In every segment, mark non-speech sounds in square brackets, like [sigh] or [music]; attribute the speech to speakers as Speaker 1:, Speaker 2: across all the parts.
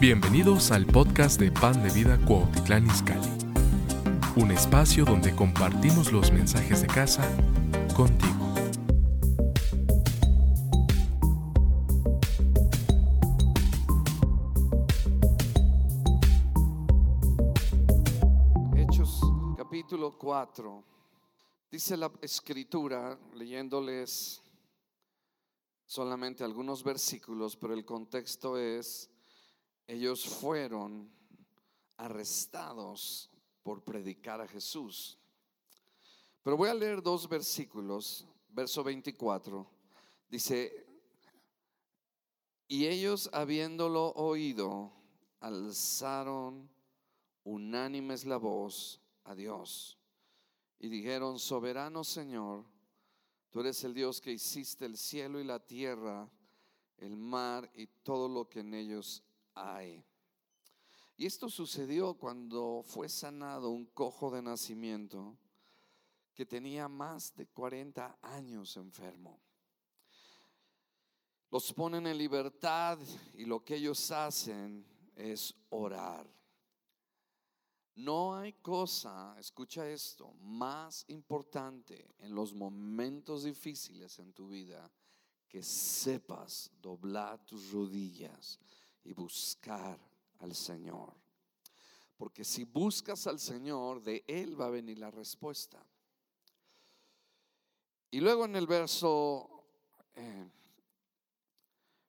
Speaker 1: Bienvenidos al podcast de Pan de Vida Cuautitlán Izcalli, un espacio donde compartimos los mensajes de casa contigo.
Speaker 2: Hechos capítulo 4. Dice la escritura, leyéndoles solamente algunos versículos, pero el contexto es, ellos fueron arrestados por predicar a Jesús. Pero voy a leer dos versículos, verso 24. Dice, y ellos habiéndolo oído, alzaron unánimes la voz a Dios y dijeron, soberano Señor, tú eres el Dios que hiciste el cielo y la tierra, el mar y todo lo que en ellos Y esto sucedió cuando fue sanado un cojo de nacimiento que tenía más de 40 años enfermo. Los ponen en libertad y lo que ellos hacen es orar. No hay cosa, escucha esto, más importante en los momentos difíciles en tu vida que sepas doblar tus rodillas y buscar al Señor. Porque si buscas al Señor, de Él va a venir la respuesta. Y luego en el verso eh,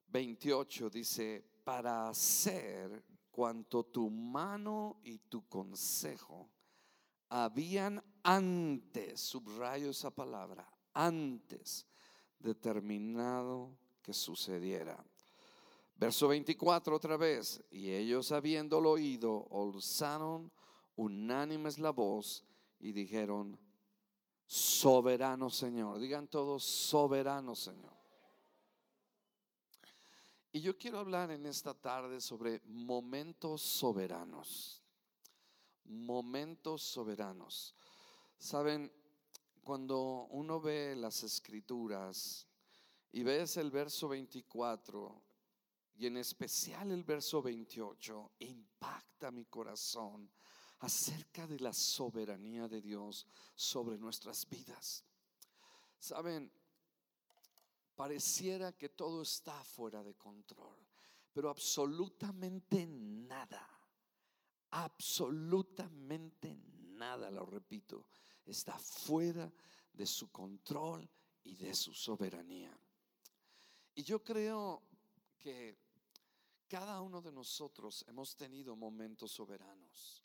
Speaker 2: 28 dice, para hacer cuanto tu mano y tu consejo habían antes, subrayo esa palabra, antes determinado que sucediera. Verso 24 otra vez, y ellos habiéndolo oído, alzaron unánimes la voz y dijeron, soberano Señor, digan todos, soberano Señor. Y yo quiero hablar en esta tarde sobre momentos soberanos. Momentos soberanos. Saben, cuando uno ve las escrituras y ves el verso 24 y en especial el verso 28, impacta mi corazón acerca de la soberanía de Dios sobre nuestras vidas. Saben, pareciera que todo está fuera de control, pero absolutamente nada, absolutamente nada, lo repito, está fuera de su control y de su soberanía. Y yo creo que cada uno de nosotros hemos tenido momentos soberanos.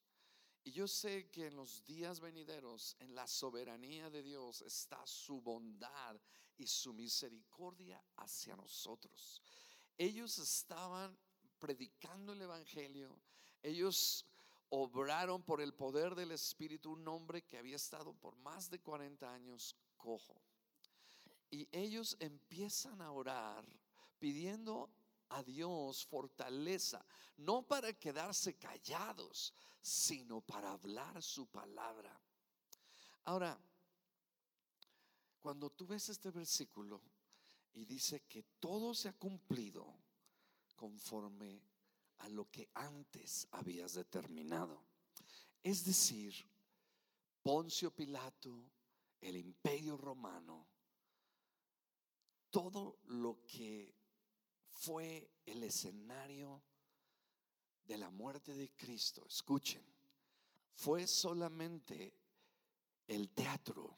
Speaker 2: Y yo sé que en los días venideros, en la soberanía de Dios, está su bondad y su misericordia hacia nosotros. Ellos estaban predicando el Evangelio, ellos obraron por el poder del Espíritu un hombre que había estado por más de 40 años cojo. Y ellos empiezan a orar pidiendo a Dios fortaleza, no para quedarse callados, sino para hablar su palabra. Ahora, cuando tú ves este versículo y dice que todo se ha cumplido conforme a lo que antes habías determinado, es decir, Poncio Pilato, el imperio romano, todo lo que fue el escenario de la muerte de Cristo, escuchen, fue solamente el teatro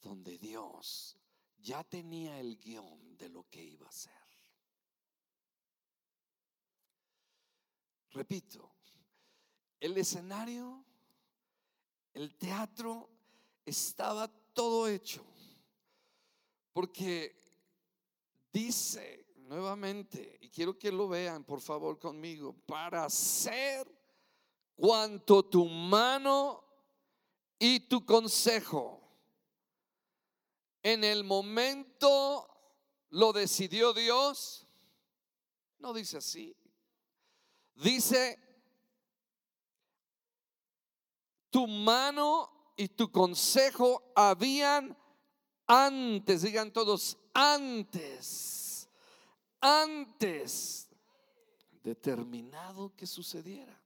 Speaker 2: donde Dios ya tenía el guion de lo que iba a hacer. Repito, el escenario, el teatro estaba todo hecho. Porque dice nuevamente, y quiero que lo vean por favor conmigo, para hacer cuanto tu mano y tu consejo en el momento lo decidió Dios. No dice así. Dice, tu mano y tu consejo habían antes, digan todos, antes, antes determinado que sucediera.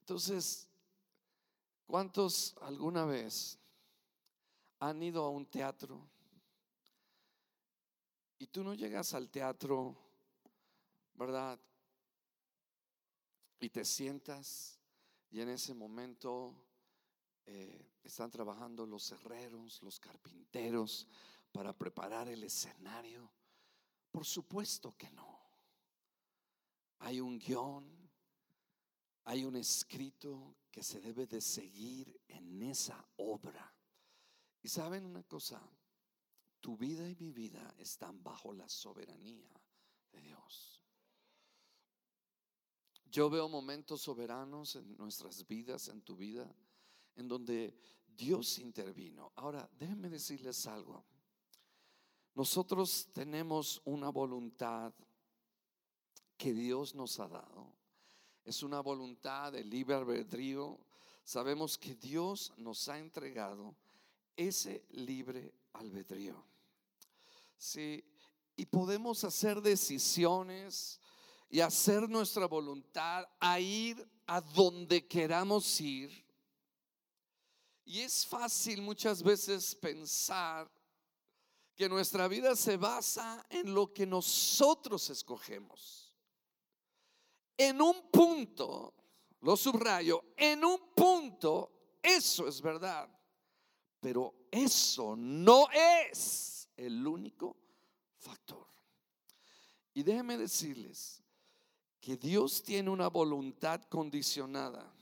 Speaker 2: Entonces, ¿cuántos alguna vez han ido a un teatro y tú no llegas al teatro, ¿verdad? Y te sientas y en ese momento eh, están trabajando los herreros, los carpinteros para preparar el escenario. Por supuesto que no. Hay un guion, hay un escrito que se debe de seguir en esa obra. Y saben una cosa, tu vida y mi vida están bajo la soberanía de Dios. Yo veo momentos soberanos en nuestras vidas, en tu vida, en donde Dios intervino. Ahora, déjenme decirles algo. Nosotros tenemos una voluntad que Dios nos ha dado. Es una voluntad de libre albedrío. Sabemos que Dios nos ha entregado ese libre albedrío. Sí, y podemos hacer decisiones y hacer nuestra voluntad a ir a donde queramos ir. Y es fácil muchas veces pensar que nuestra vida se basa en lo que nosotros escogemos. En un punto, lo subrayo, en un punto, eso es verdad. Pero eso no es el único factor. Y déjenme decirles que Dios tiene una voluntad condicionada.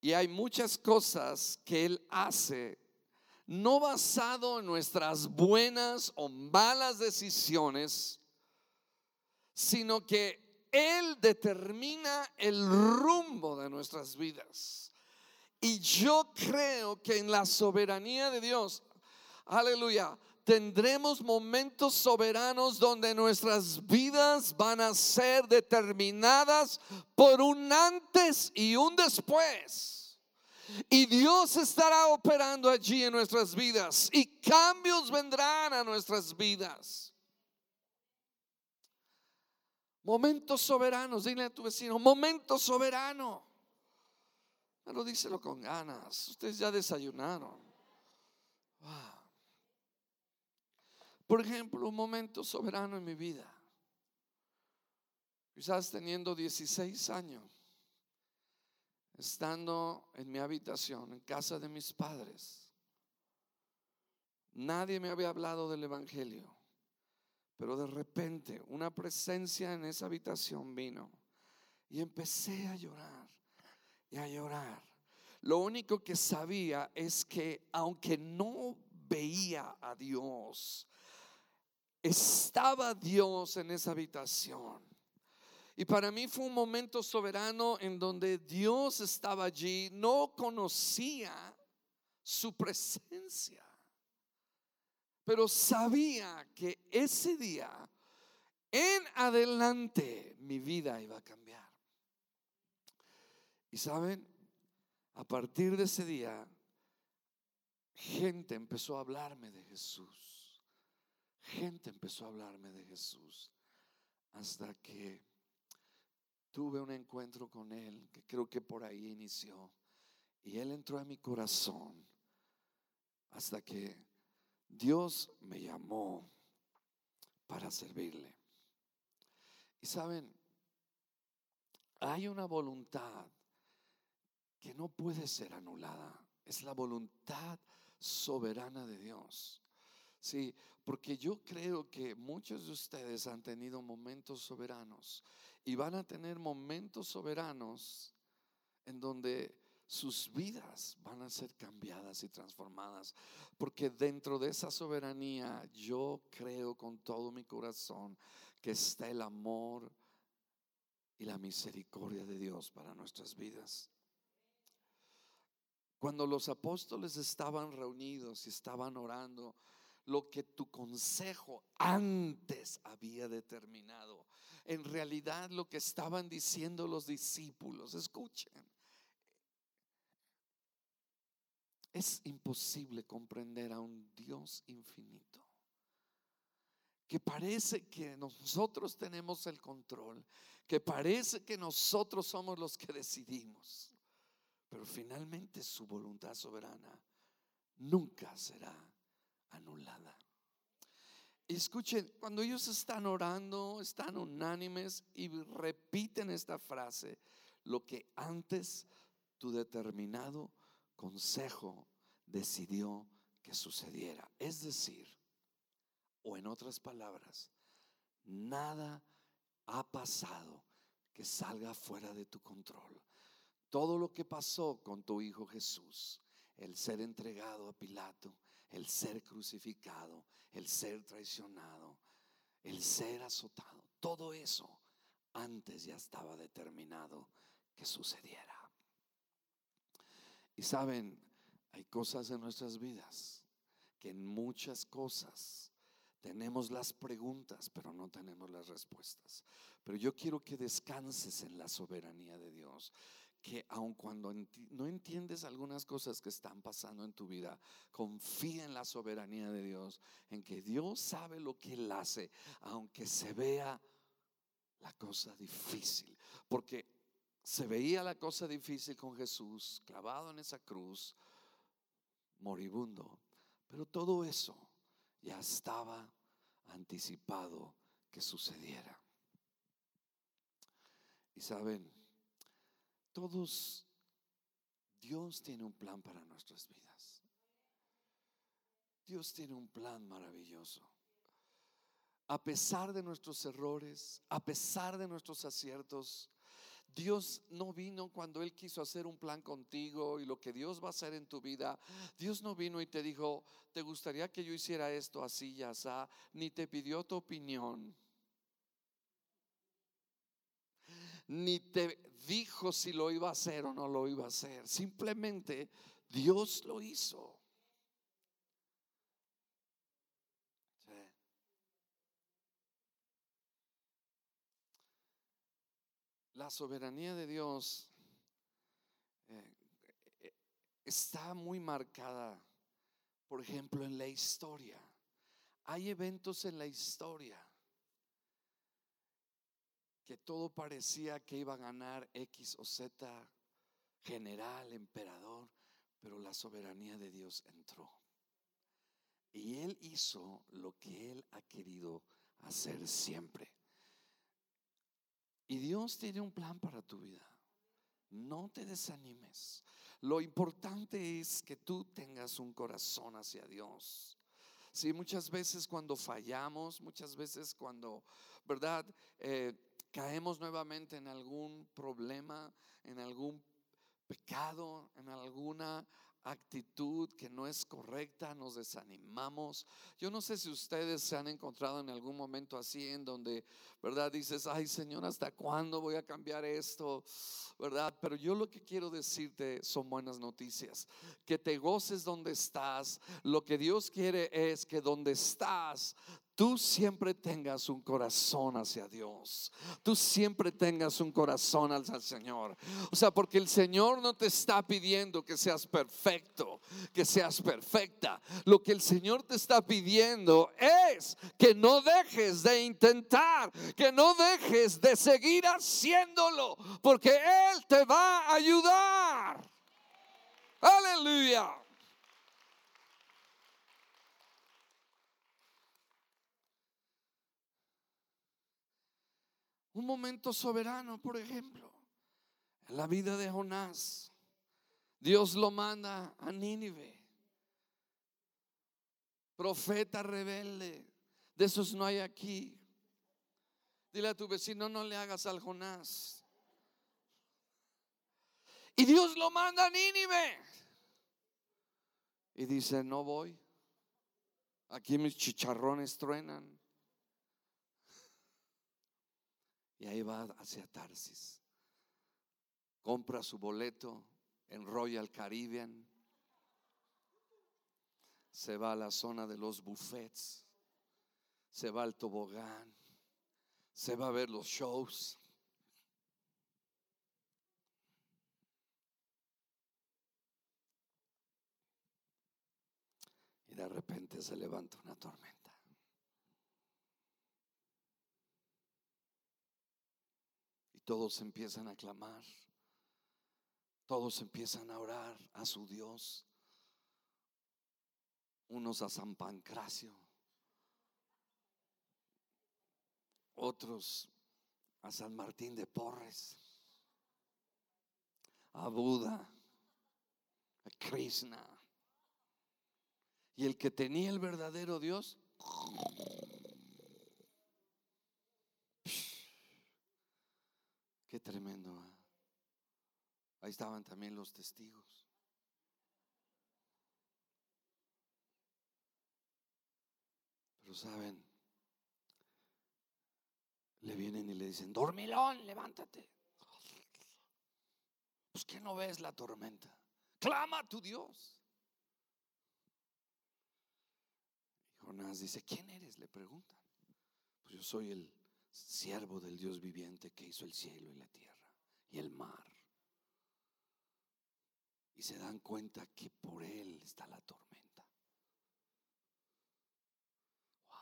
Speaker 2: Y hay muchas cosas que Él hace no basado en nuestras buenas o malas decisiones, sino que Él determina el rumbo de nuestras vidas. Y yo creo que en la soberanía de Dios aleluya, tendremos momentos soberanos donde nuestras vidas van a ser determinadas por un antes y un después. Y Dios estará operando allí en nuestras vidas y cambios vendrán a nuestras vidas. Momentos soberanos, dile a tu vecino, momento soberano. Pero díselo con ganas. Ustedes ya desayunaron. Por ejemplo, un momento soberano en mi vida. Quizás teniendo 16 años, estando en mi habitación, en casa de mis padres. Nadie me había hablado del Evangelio, pero de repente una presencia en esa habitación vino y empecé a llorar y a llorar. Lo único que sabía es que aunque no veía a Dios, estaba Dios en esa habitación. Y para mí fue un momento soberano en donde Dios estaba allí, no conocía su presencia, pero sabía que ese día en adelante mi vida iba a cambiar. Y saben, a partir de ese día, gente empezó a hablarme de Jesús gente empezó a hablarme de Jesús hasta que tuve un encuentro con Él, que creo que por ahí inició. Y Él entró a mi corazón hasta que Dios me llamó para servirle. Y saben, hay una voluntad que no puede ser anulada. Es la voluntad soberana de Dios. Sí, porque yo creo que muchos de ustedes han tenido momentos soberanos y van a tener momentos soberanos en donde sus vidas van a ser cambiadas y transformadas. Porque dentro de esa soberanía yo creo con todo mi corazón que está el amor y la misericordia de Dios para nuestras vidas. Cuando los apóstoles estaban reunidos y estaban orando, lo que tu consejo antes había determinado. En realidad lo que estaban diciendo los discípulos, escuchen, es imposible comprender a un Dios infinito que parece que nosotros tenemos el control, que parece que nosotros somos los que decidimos, pero finalmente su voluntad soberana nunca será anulada. Escuchen, cuando ellos están orando, están unánimes y repiten esta frase, lo que antes tu determinado consejo decidió que sucediera. Es decir, o en otras palabras, nada ha pasado que salga fuera de tu control. Todo lo que pasó con tu Hijo Jesús, el ser entregado a Pilato, el ser crucificado, el ser traicionado, el ser azotado, todo eso antes ya estaba determinado que sucediera. Y saben, hay cosas en nuestras vidas que en muchas cosas tenemos las preguntas, pero no tenemos las respuestas. Pero yo quiero que descanses en la soberanía de Dios que aun cuando no entiendes algunas cosas que están pasando en tu vida, confía en la soberanía de Dios, en que Dios sabe lo que Él hace, aunque se vea la cosa difícil. Porque se veía la cosa difícil con Jesús, clavado en esa cruz, moribundo. Pero todo eso ya estaba anticipado que sucediera. Y saben, todos, Dios tiene un plan para nuestras vidas. Dios tiene un plan maravilloso. A pesar de nuestros errores, a pesar de nuestros aciertos, Dios no vino cuando Él quiso hacer un plan contigo y lo que Dios va a hacer en tu vida. Dios no vino y te dijo, ¿te gustaría que yo hiciera esto así y así? Ni te pidió tu opinión. Ni te dijo si lo iba a hacer o no lo iba a hacer. Simplemente Dios lo hizo. La soberanía de Dios eh, eh, está muy marcada, por ejemplo, en la historia. Hay eventos en la historia que todo parecía que iba a ganar X o Z, general, emperador, pero la soberanía de Dios entró. Y Él hizo lo que Él ha querido hacer siempre. Y Dios tiene un plan para tu vida. No te desanimes. Lo importante es que tú tengas un corazón hacia Dios. Sí, muchas veces cuando fallamos, muchas veces cuando, ¿verdad? Eh, caemos nuevamente en algún problema, en algún pecado, en alguna actitud que no es correcta, nos desanimamos. Yo no sé si ustedes se han encontrado en algún momento así en donde, ¿verdad? Dices, ay Señor, ¿hasta cuándo voy a cambiar esto? ¿Verdad? Pero yo lo que quiero decirte son buenas noticias. Que te goces donde estás. Lo que Dios quiere es que donde estás tú siempre tengas un corazón hacia Dios. Tú siempre tengas un corazón hacia Señor. O sea, porque el Señor no te está pidiendo que seas perfecto, que seas perfecta. Lo que el Señor te está pidiendo es que no dejes de intentar, que no dejes de seguir haciéndolo, porque Él te va a ayudar. Aleluya. Un momento soberano, por ejemplo, en la vida de Jonás. Dios lo manda a Nínive. Profeta rebelde. De esos no hay aquí. Dile a tu vecino, no le hagas al Jonás. Y Dios lo manda a Nínive. Y dice, no voy. Aquí mis chicharrones truenan. Y ahí va hacia Tarsis. Compra su boleto en Royal Caribbean. Se va a la zona de los buffets. Se va al tobogán. Se va a ver los shows. Y de repente se levanta una tormenta. Todos empiezan a clamar. Todos empiezan a orar a su Dios. Unos a San Pancracio. Otros a San Martín de Porres. A Buda. A Krishna. Y el que tenía el verdadero Dios Qué tremendo. ¿ah? Ahí estaban también los testigos. Pero saben, le vienen y le dicen, dormilón, levántate. Pues que no ves la tormenta. Clama a tu Dios. Y Jonás dice, ¿quién eres? Le preguntan. Pues yo soy el siervo del Dios viviente que hizo el cielo y la tierra y el mar. Y se dan cuenta que por él está la tormenta. Wow.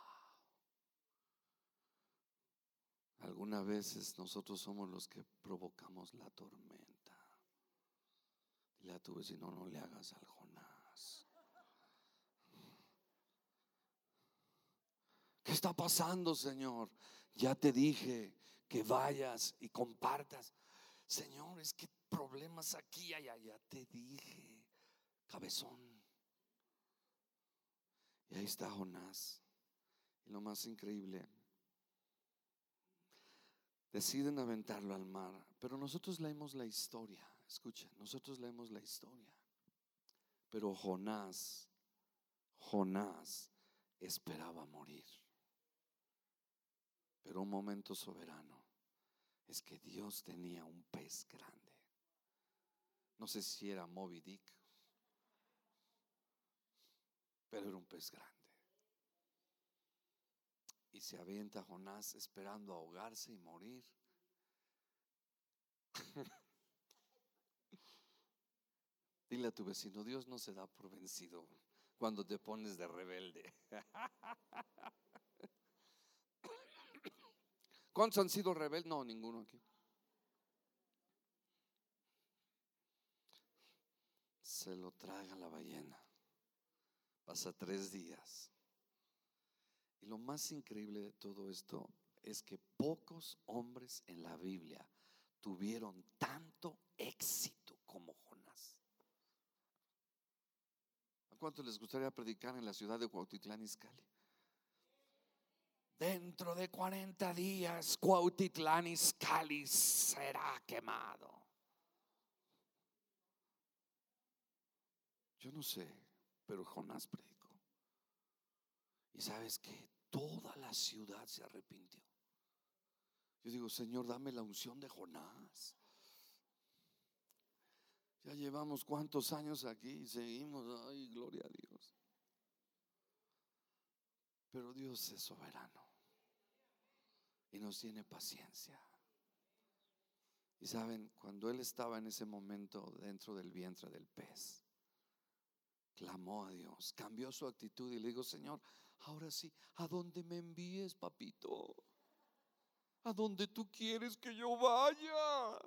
Speaker 2: Algunas veces nosotros somos los que provocamos la tormenta. Dile a tu vecino, no le hagas al Jonás. ¿Qué está pasando, Señor? Ya te dije que vayas y compartas. Señor, es que problemas aquí, allá, ya te dije, cabezón. Y ahí está Jonás. Y lo más increíble, deciden aventarlo al mar, pero nosotros leemos la historia. Escuchen, nosotros leemos la historia. Pero Jonás, Jonás esperaba morir. Pero un momento soberano es que Dios tenía un pez grande. No sé si era Moby Dick, pero era un pez grande. Y se avienta Jonás esperando ahogarse y morir. [laughs] Dile a tu vecino, Dios no se da por vencido cuando te pones de rebelde. [laughs] ¿Cuántos han sido rebeldes? No, ninguno aquí. Se lo traga la ballena. Pasa tres días. Y lo más increíble de todo esto es que pocos hombres en la Biblia tuvieron tanto éxito como Jonás. ¿A cuánto les gustaría predicar en la ciudad de Cuautitlán, Izcalli? Dentro de 40 días, Cuautitlán Izcalli será quemado. Yo no sé, pero Jonás predicó. Y sabes que toda la ciudad se arrepintió. Yo digo, Señor, dame la unción de Jonás. Ya llevamos cuántos años aquí y seguimos, ay, gloria a Dios. Pero Dios es soberano y nos tiene paciencia. Y saben, cuando él estaba en ese momento dentro del vientre del pez, clamó a Dios, cambió su actitud y le dijo, Señor, ahora sí, ¿a dónde me envíes, papito? ¿A dónde tú quieres que yo vaya?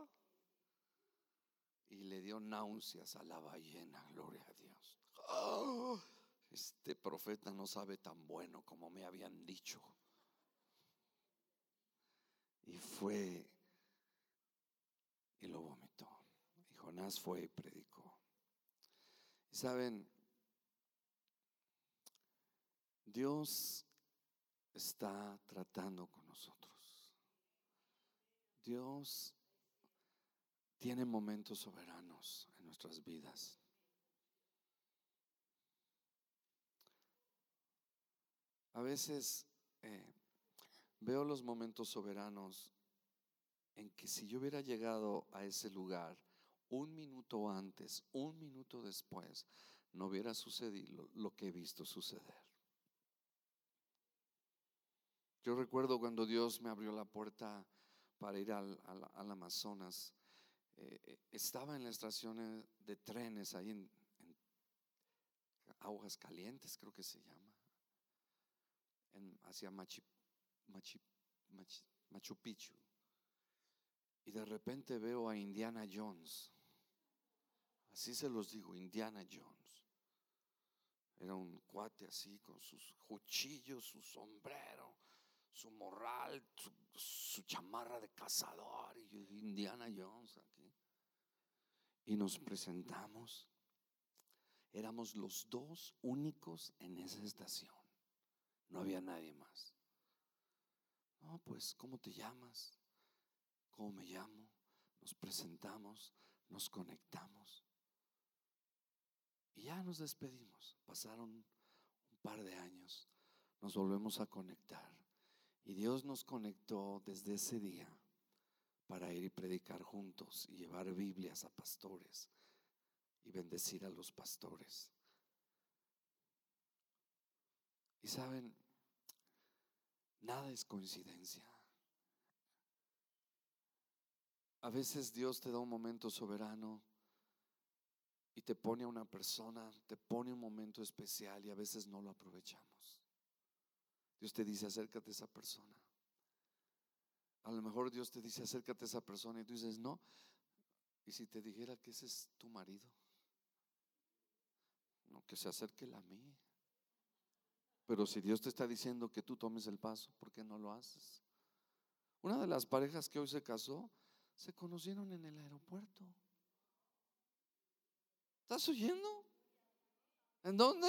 Speaker 2: Y le dio náuseas a la ballena, gloria a Dios. ¡Ah! [gasps] Este profeta no sabe tan bueno como me habían dicho. Y fue y lo vomitó. Y Jonás fue y predicó. Y saben, Dios está tratando con nosotros. Dios tiene momentos soberanos en nuestras vidas. A veces eh, veo los momentos soberanos en que si yo hubiera llegado a ese lugar un minuto antes, un minuto después, no hubiera sucedido lo que he visto suceder. Yo recuerdo cuando Dios me abrió la puerta para ir al, Amazonas, eh, estaba en la estación de trenes ahí en, Aguas Calientes, creo que se llama, hacia Machu, Picchu. Y de de repente veo a Indiana Jones. Así se los digo, Indiana Jones. Era un cuate así con sus cuchillos, su sombrero, su morral, su, chamarra de cazador y Indiana Jones aquí. Y nos presentamos. Éramos los dos únicos en esa estación. No había nadie más. No, pues, ¿cómo te llamas? ¿Cómo me llamo? Nos presentamos, nos conectamos. Y ya nos despedimos. Pasaron un par de años. Nos volvemos a conectar. Y Dios nos conectó desde ese día para ir y predicar juntos y llevar Biblias a pastores y bendecir a los pastores. Y saben, nada es coincidencia. A veces Dios te da un momento soberano y te pone a una persona, te pone un momento especial y a veces no lo aprovechamos. Dios te dice, acércate a esa persona. A lo mejor Dios te dice, acércate a esa persona y tú dices, no. ¿Y si te dijera que ese es tu marido? No, que se acerque a mí. Pero si Dios te está diciendo que tú tomes el paso, ¿por qué no lo haces? Una de las parejas que hoy se casó, se conocieron en el aeropuerto. ¿Estás oyendo? ¿En dónde?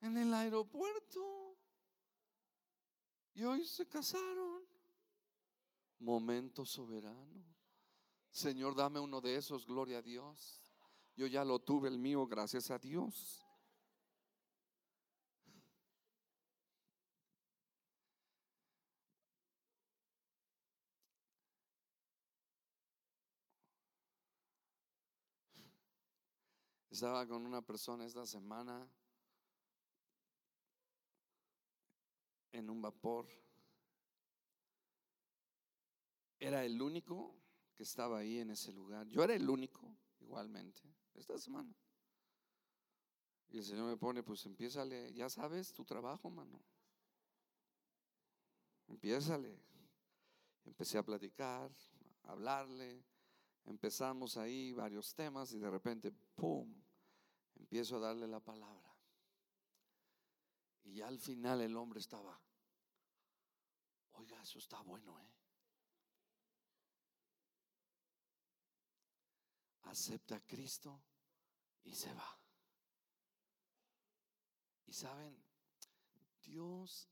Speaker 2: En el aeropuerto. Y hoy se casaron. Momento soberano. Señor, dame uno de esos, gloria a Dios. Yo ya lo tuve el mío, gracias a Dios. Estaba con una persona esta semana en un vapor. Era el único que estaba ahí en ese lugar. Yo era el único, igualmente, esta semana. Y el Señor me pone, pues empiézale, ya sabes tu trabajo, mano. Empiézale. Empecé a platicar, a hablarle. Empezamos ahí varios temas y de repente, ¡pum! Empiezo a darle la palabra. Y ya al final el hombre estaba, oiga, eso está bueno, ¿eh? Acepta a Cristo y se va. Y saben, Dios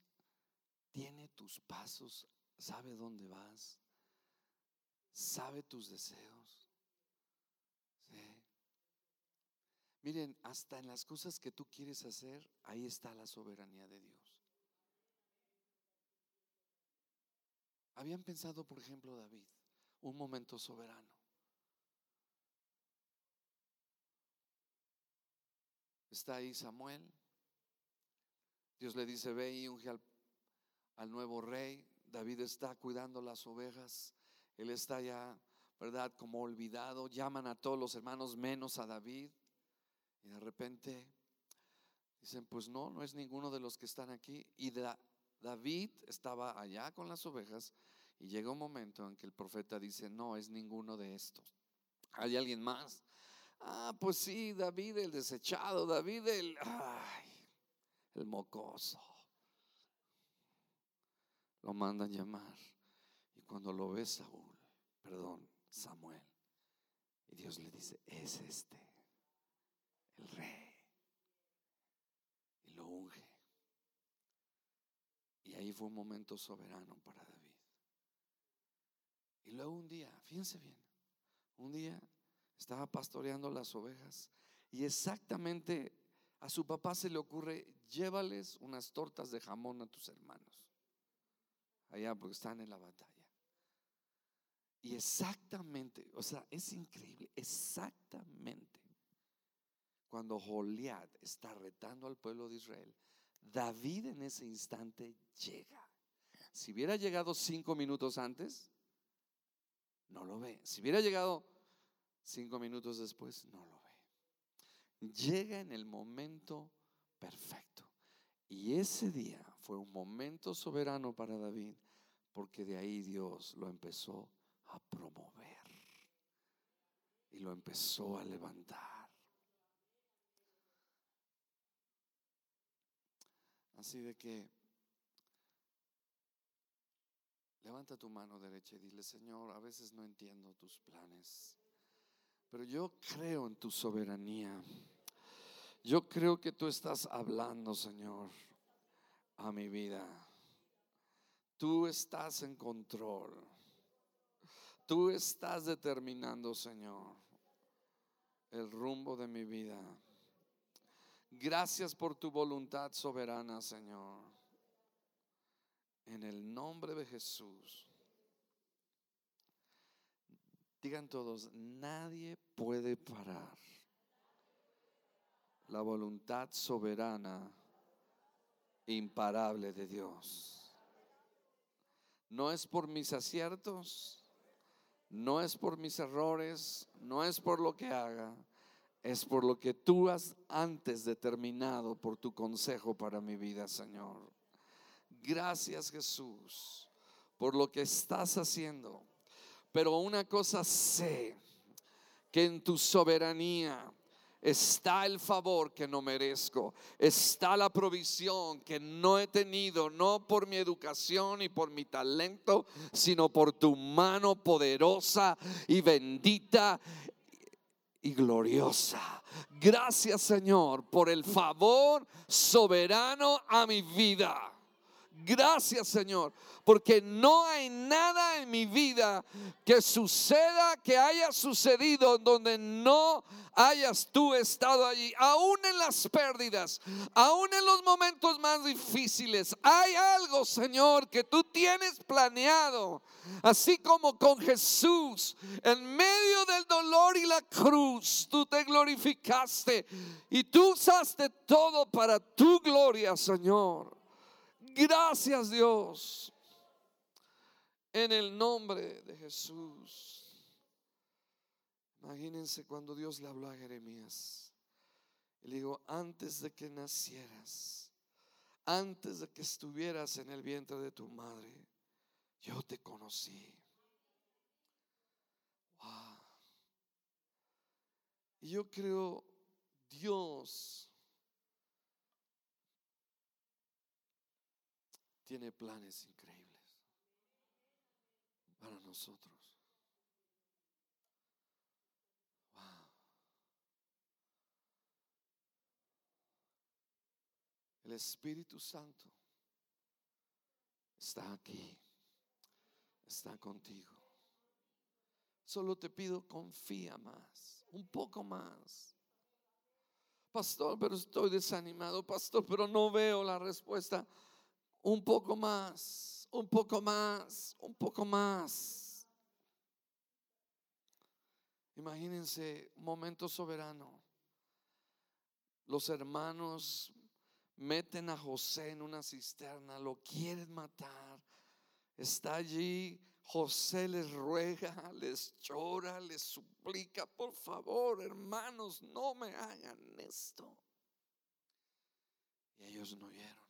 Speaker 2: tiene tus pasos, sabe dónde vas, sabe tus deseos. Miren, hasta en las cosas que tú quieres hacer, ahí está la soberanía de Dios. Habían pensado, por ejemplo, David, un momento soberano. Está ahí Samuel. Dios le dice, ve y unge al, al nuevo rey. David está cuidando las ovejas. Él está ya, ¿verdad? Como olvidado. Llaman a todos los hermanos menos a David. Y de repente dicen, pues no, no es ninguno de los que están aquí. Y David estaba allá con las ovejas y llega un momento en que el profeta dice, no, es ninguno de estos. ¿Hay alguien más? Ah, pues sí, David el desechado, David el, ay, el mocoso. Lo mandan llamar. Y cuando lo ve Saúl, perdón, Samuel, y Dios le dice, es este el rey. Y lo unge. Y ahí fue un momento soberano para David. Y luego un día, fíjense bien, un día estaba pastoreando las ovejas y exactamente a su papá se le ocurre, llévales unas tortas de jamón a tus hermanos. Allá porque están en la batalla. Y exactamente, o sea, es increíble, exactamente cuando Goliat está retando al pueblo de Israel, David en ese instante llega. Si hubiera llegado cinco minutos antes, no lo ve. Si hubiera llegado cinco minutos después, no lo ve. Llega en el momento perfecto. Y ese día fue un momento soberano para David, porque de ahí Dios lo empezó a promover y lo empezó a levantar. Así de que levanta tu mano derecha y dile, Señor, a veces no entiendo tus planes, pero yo creo en tu soberanía. Yo creo que tú estás hablando, Señor, a mi vida. Tú estás en control. Tú estás determinando, Señor, el rumbo de mi vida. Gracias por tu voluntad soberana, Señor. En el nombre de Jesús. Digan todos, nadie puede parar la voluntad soberana imparable de Dios. No es por mis aciertos, no es por mis errores, no es por lo que haga, es por lo que tú has antes determinado por tu consejo para mi vida, Señor. Gracias Jesús por lo que estás haciendo. Pero una cosa sé, que en tu soberanía está el favor que no merezco, está la provisión que no he tenido, no por mi educación y por mi talento, sino por tu mano poderosa y bendita y gloriosa. Gracias Señor por el favor soberano a mi vida. Gracias Señor, porque no hay nada en mi vida que suceda, que haya sucedido donde no hayas tú estado allí. Aún en las pérdidas, aún en los momentos más difíciles, hay algo Señor que tú tienes planeado. Así como con Jesús, en medio del dolor y la cruz, tú te glorificaste y tú usaste todo para tu gloria, Señor. Gracias Dios. En el nombre de Jesús. Imagínense cuando Dios le habló a Jeremías. Le dijo, antes de que nacieras, antes de que estuvieras en el vientre de tu madre, yo te conocí. Y yo creo, Dios tiene planes increíbles para nosotros. El Espíritu Santo está aquí, está contigo. Solo te pido, confía más, un poco más. Pastor, pero estoy desanimado, pastor, pero no veo la respuesta un poco más, un poco más, un poco más. Imagínense, momento soberano. Los hermanos meten a José en una cisterna, lo quieren matar. Está allí, José les ruega, les llora, les suplica, por favor, hermanos, no me hagan esto. Y ellos no oyeron.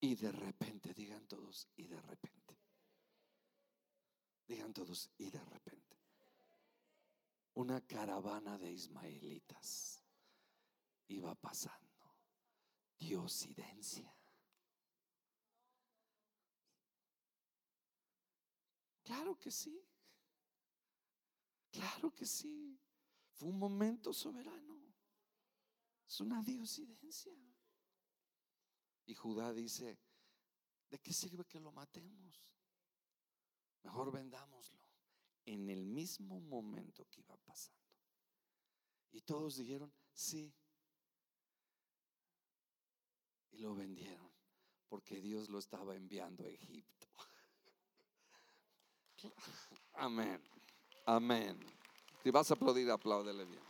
Speaker 2: Y de repente, digan todos, y de repente. Digan todos, y de repente. Una caravana de ismaelitas iba pasando. Diosidencia. Claro que sí. Claro que sí. Fue un momento soberano. Es una diosidencia. Y Judá dice, ¿de qué sirve que lo matemos? Mejor vendámoslo. En el mismo momento que iba pasando. Y todos dijeron, sí. Y lo vendieron porque Dios lo estaba enviando a Egipto. [laughs] Amén. Amén. Si vas a aplaudir, apláudele bien.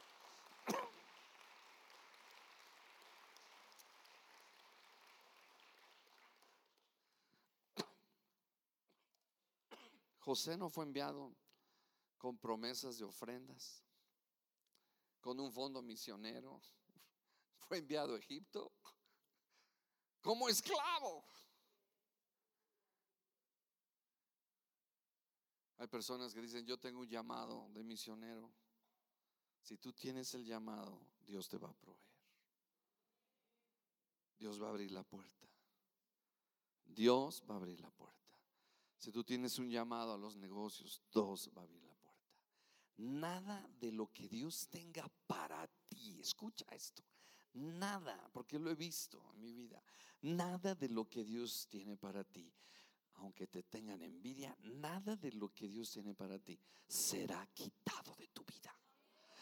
Speaker 2: José no fue enviado con promesas de ofrendas, con un fondo misionero. [laughs] Fue enviado a Egipto como esclavo. Hay personas que dicen, yo tengo un llamado de misionero. Si tú tienes el llamado, Dios te va a proveer. Dios va a abrir la puerta. Dios va a abrir la puerta. Si tú tienes un llamado a los negocios, Dios va a abrir la puerta. Nada de lo que Dios tenga para ti, escucha esto, nada, porque lo he visto en mi vida, nada de lo que Dios tiene para ti, aunque te tengan envidia, nada de lo que Dios tiene para ti será quitado de tu vida,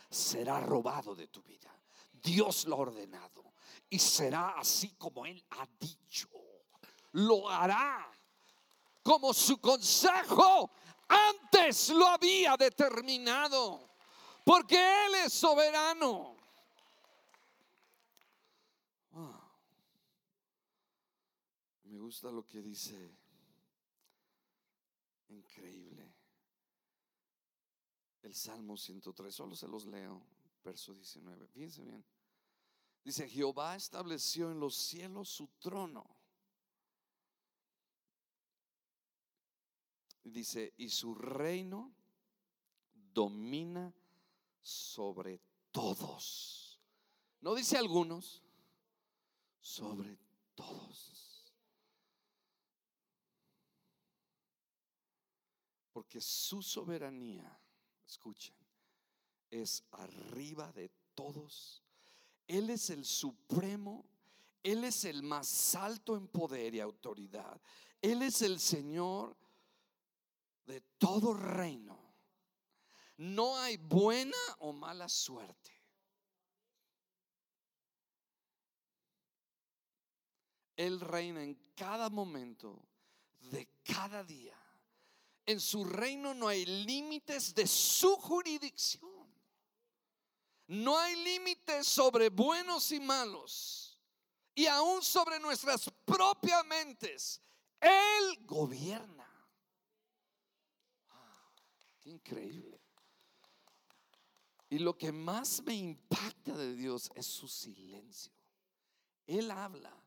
Speaker 2: será robado de tu vida. Dios lo ha ordenado y será así como Él ha dicho. Lo hará como su consejo antes lo había determinado, porque Él es soberano. Me gusta lo que dice. Increíble. El Salmo 103, solo se los leo, verso 19. Fíjense bien. Dice, Jehová estableció en los cielos su trono. Dice, y su reino domina sobre todos. No dice algunos, sobre todos. Porque su soberanía, escuchen, es arriba de todos. Él es el supremo, Él es el más alto en poder y autoridad. Él es el Señor de todo reino. No hay buena o mala suerte. Él reina en cada momento de cada día. En su reino no hay límites de su jurisdicción. No hay límites sobre buenos y malos. Y aún sobre nuestras propias mentes. Él gobierna. Increíble. Y lo que más me impacta de Dios es su silencio. Él habla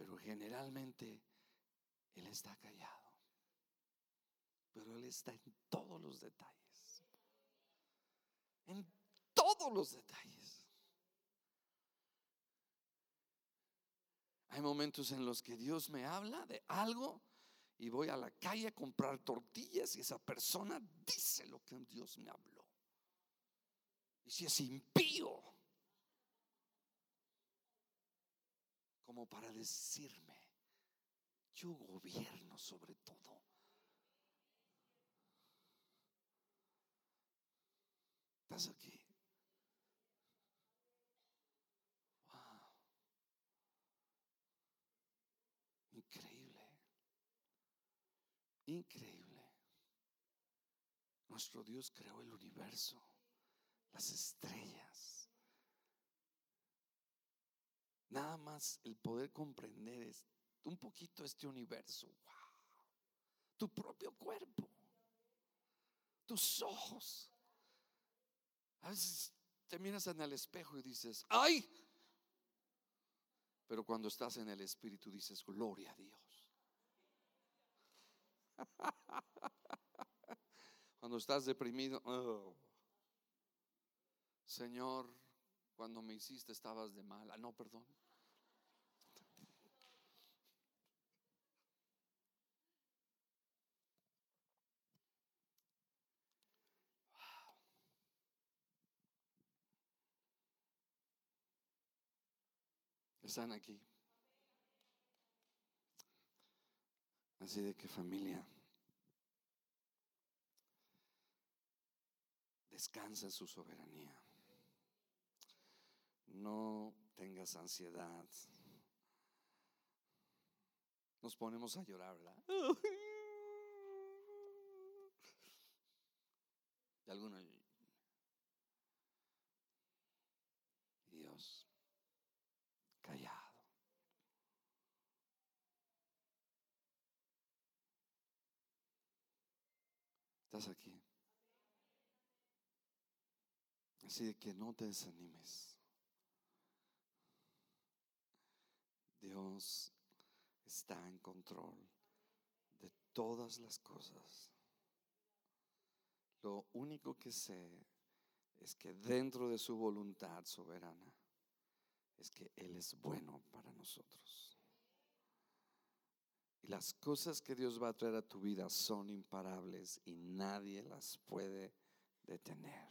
Speaker 2: pero generalmente Él está callado. Pero Él está en todos los detalles. En todos los detalles. Hay momentos en los que Dios me habla de algo y voy a la calle a comprar tortillas y esa persona dice lo que Dios me habló. Y si es impío, como para decirme, yo gobierno sobre todo. ¿Estás aquí? Wow. Increíble. Increíble. Nuestro Dios creó el universo, las estrellas Nada más el poder comprender un poquito este universo. Wow. Tu propio cuerpo. Tus ojos. A veces te miras en el espejo y dices, ¡ay! Pero cuando estás en el Espíritu dices, gloria a Dios. [laughs] Cuando estás deprimido, oh, Señor, cuando me hiciste estabas de mala. No, perdón. Están aquí. Así de que familia, descansa en su soberanía. No tengas ansiedad. Nos ponemos a llorar, ¿verdad? [laughs] Y algunos, Dios, callado. Estás aquí. Así de que no te desanimes. Dios está en control de todas las cosas. Lo único que sé es que dentro de su voluntad soberana es que Él es bueno para nosotros. Las cosas que Dios va a traer a tu vida son imparables y nadie las puede detener.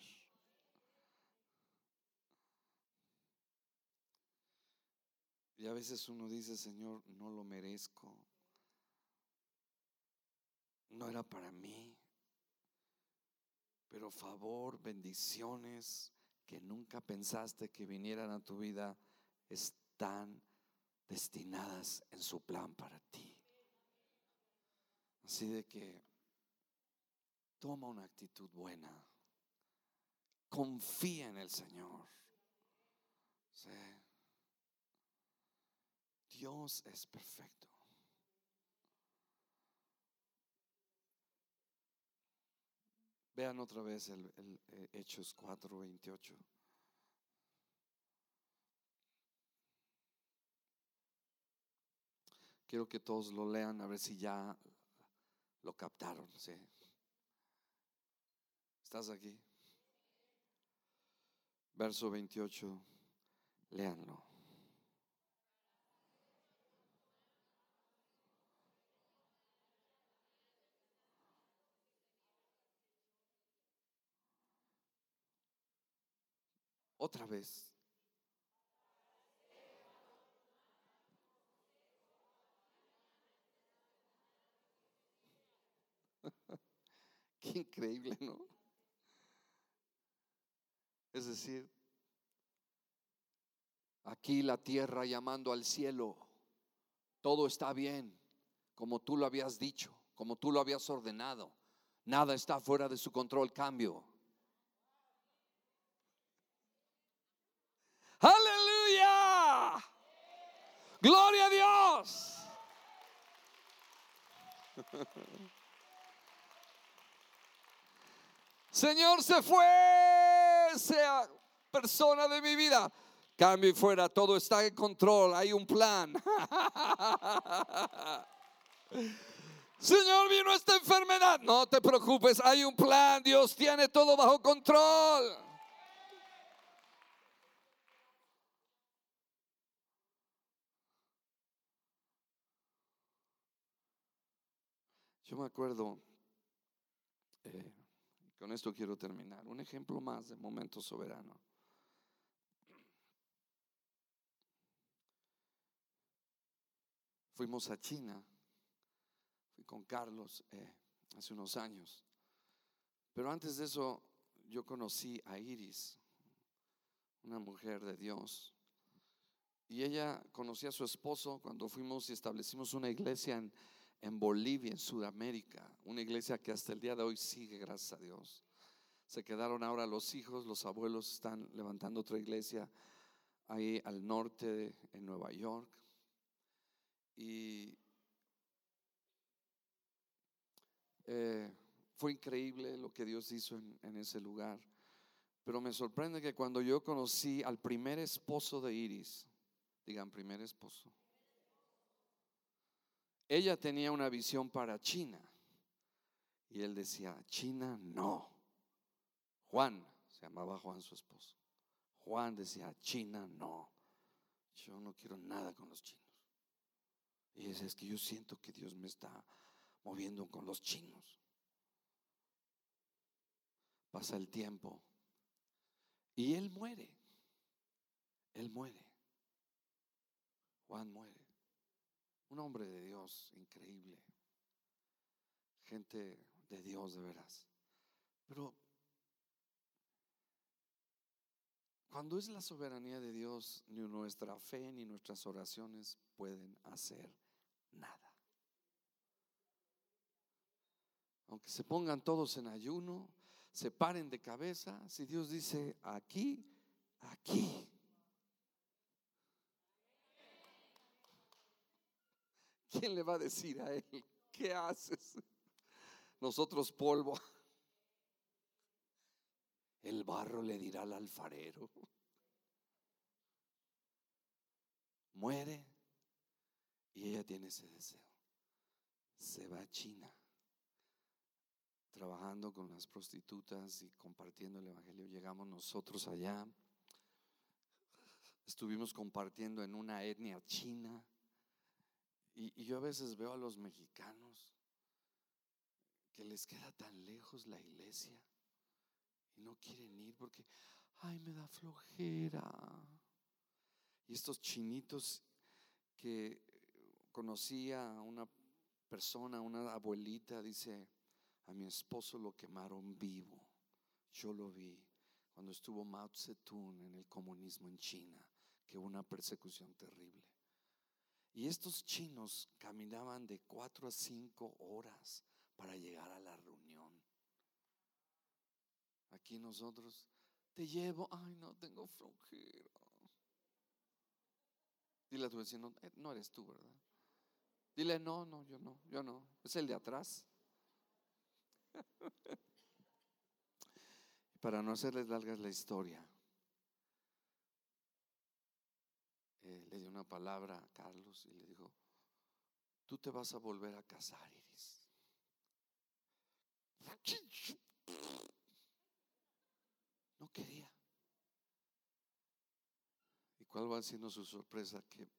Speaker 2: Y a veces uno dice, Señor, no lo merezco. No era para mí. Pero favor, bendiciones que nunca pensaste que vinieran a tu vida están destinadas en su plan para ti. Así de que toma una actitud buena. Confía en el Señor. Dios es perfecto. Vean otra vez el, eh, Hechos 4:28. Quiero que todos lo lean a ver si ya lo captaron. ¿sí? ¿Estás aquí? Verso 28, léanlo. Otra vez. [laughs] Qué increíble, ¿no? Es decir, aquí la tierra llamando al cielo, todo está bien, como tú lo habías dicho, como tú lo habías ordenado. Nada está fuera de su control, cambio. Aleluya. Gloria a Dios. [laughs] Señor, se fue, sea persona de mi vida. Cambio y fuera, todo está en control, hay un plan. [laughs] Señor, vino esta enfermedad. No te preocupes, hay un plan. Dios tiene todo bajo control. Yo me acuerdo, con esto quiero terminar, un ejemplo más de momento soberano. Fuimos a China, fui con Carlos eh, hace unos años, pero antes de eso yo conocí a Iris, una mujer de Dios, y ella conocía a su esposo cuando fuimos y establecimos una iglesia en en Bolivia, en Sudamérica, una iglesia que hasta el día de hoy sigue, gracias a Dios. Se quedaron ahora los hijos, los abuelos están levantando otra iglesia ahí al norte, en Nueva York. Y eh, fue increíble lo que Dios hizo en ese lugar. Pero me sorprende que cuando yo conocí al primer esposo de Iris, digan primer esposo, ella tenía una visión para China. Y él decía, China no. Juan, se llamaba Juan su esposo. Juan decía, China no. Yo no quiero nada con los chinos. Y dice, es que yo siento que Dios me está moviendo con los chinos. Pasa el tiempo. Y él muere. Él muere. Juan muere. Un hombre de Dios increíble. Gente de Dios de veras. Pero cuando es la soberanía de Dios, ni nuestra fe ni nuestras oraciones pueden hacer nada. Aunque se pongan todos en ayuno, se paren de cabeza, si Dios dice aquí, aquí ¿Quién le va a decir a él, ¿qué haces? Nosotros polvo. El barro le dirá al alfarero. Muere y ella tiene ese deseo. Se va a China. trabajando con las prostitutas y compartiendo el Evangelio. Llegamos nosotros allá. Estuvimos compartiendo en una etnia china. Y, yo a veces veo a los mexicanos que les queda tan lejos la iglesia y no quieren ir porque, ay, me da flojera. Y estos chinitos que conocía a una persona, una abuelita, dice, a mi esposo lo quemaron vivo. Yo lo vi cuando estuvo Mao Zedong en el comunismo en China, que hubo una persecución terrible. Y estos chinos caminaban de cuatro a cinco horas para llegar a la reunión. Aquí nosotros, te llevo, ay, no tengo flojera. Dile a tu vecino, eh, no eres tú, ¿verdad? Dile, no, no, yo no, yo no. Es el de atrás. [laughs] Para no hacerles largas la historia, eh, le dio una palabra a Carlos y le dijo, tú te vas a volver a casar, Iris. No quería. ¿Y cuál va siendo su sorpresa? Que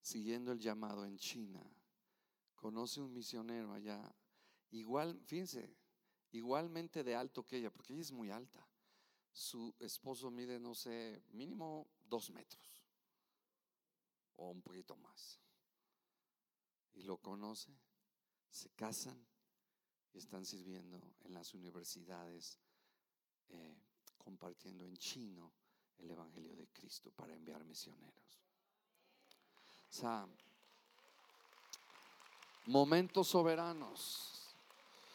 Speaker 2: siguiendo el llamado en China, conoce un misionero allá, igual, fíjense, igualmente de alto que ella, porque ella es muy alta. Su esposo mide, no sé, mínimo dos metros o un poquito más. Y lo conoce, se casan y están sirviendo en las universidades, eh, compartiendo en chino el Evangelio de Cristo para enviar misioneros sea, momentos soberanos.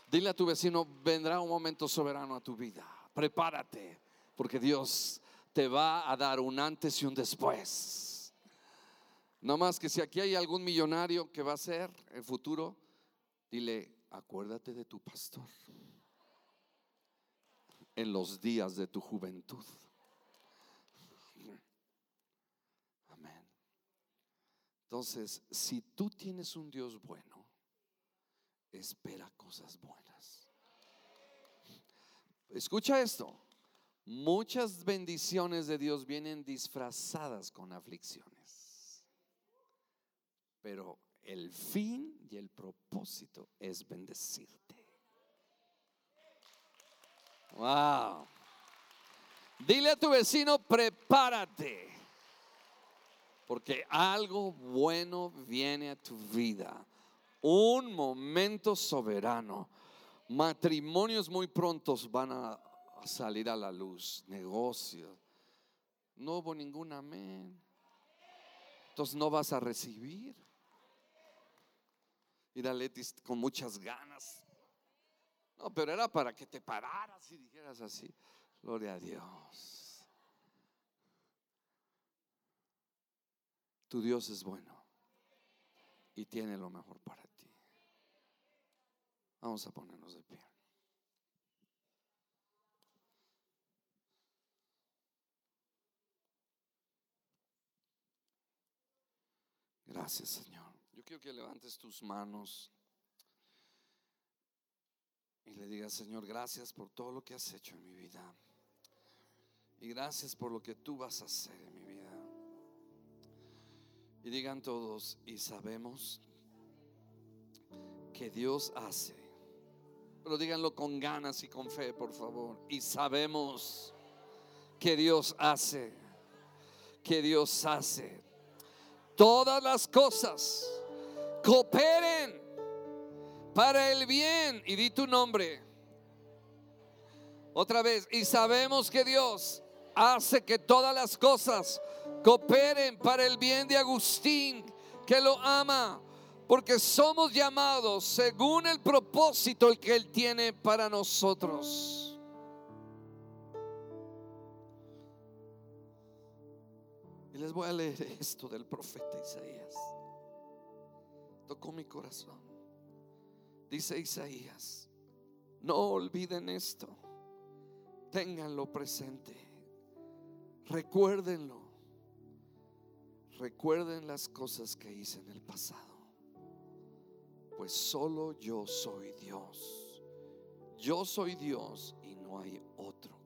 Speaker 2: Dile a tu vecino, vendrá un momento soberano a tu vida. Prepárate, porque Dios te va a dar un antes y un después. No más que si aquí hay algún millonario que va a ser el futuro, dile, acuérdate de tu pastor en los días de tu juventud. Entonces, si tú tienes un Dios bueno, espera cosas buenas. Escucha esto. Muchas bendiciones de Dios vienen disfrazadas con aflicciones. Pero el fin y el propósito es bendecirte. Wow. Dile a tu vecino, prepárate porque algo bueno viene a tu vida. Un momento soberano. Matrimonios muy prontos van a, salir a la luz. Negocios. No hubo ningún amén. Entonces no vas a recibir. La Letis con muchas ganas. No, pero era para que te pararas y dijeras así. Gloria a Dios. Tu Dios es bueno y tiene lo mejor para ti. Vamos a ponernos de pie. Gracias, Señor. Quiero que levantes tus manos y le digas, Señor, gracias por todo lo que has hecho en mi vida. Y gracias por lo que tú vas a hacer en mi vida. Y digan todos, y sabemos que Dios hace. Pero díganlo con ganas y con fe, por favor. Y sabemos que Dios hace, que Dios hace. Todas las cosas cooperen para el bien. Y di tu nombre. Otra vez. Y sabemos que Dios hace que todas las cosas cooperen para el bien de Agustín, que lo ama, porque somos llamados según el propósito que Él tiene para nosotros. Y les voy a leer esto del profeta Isaías. Tocó mi corazón. Dice Isaías, no olviden esto, ténganlo presente Recuérdenlo. Recuerden las cosas que hice en el pasado. Pues solo yo soy Dios. Yo soy Dios y no hay otro.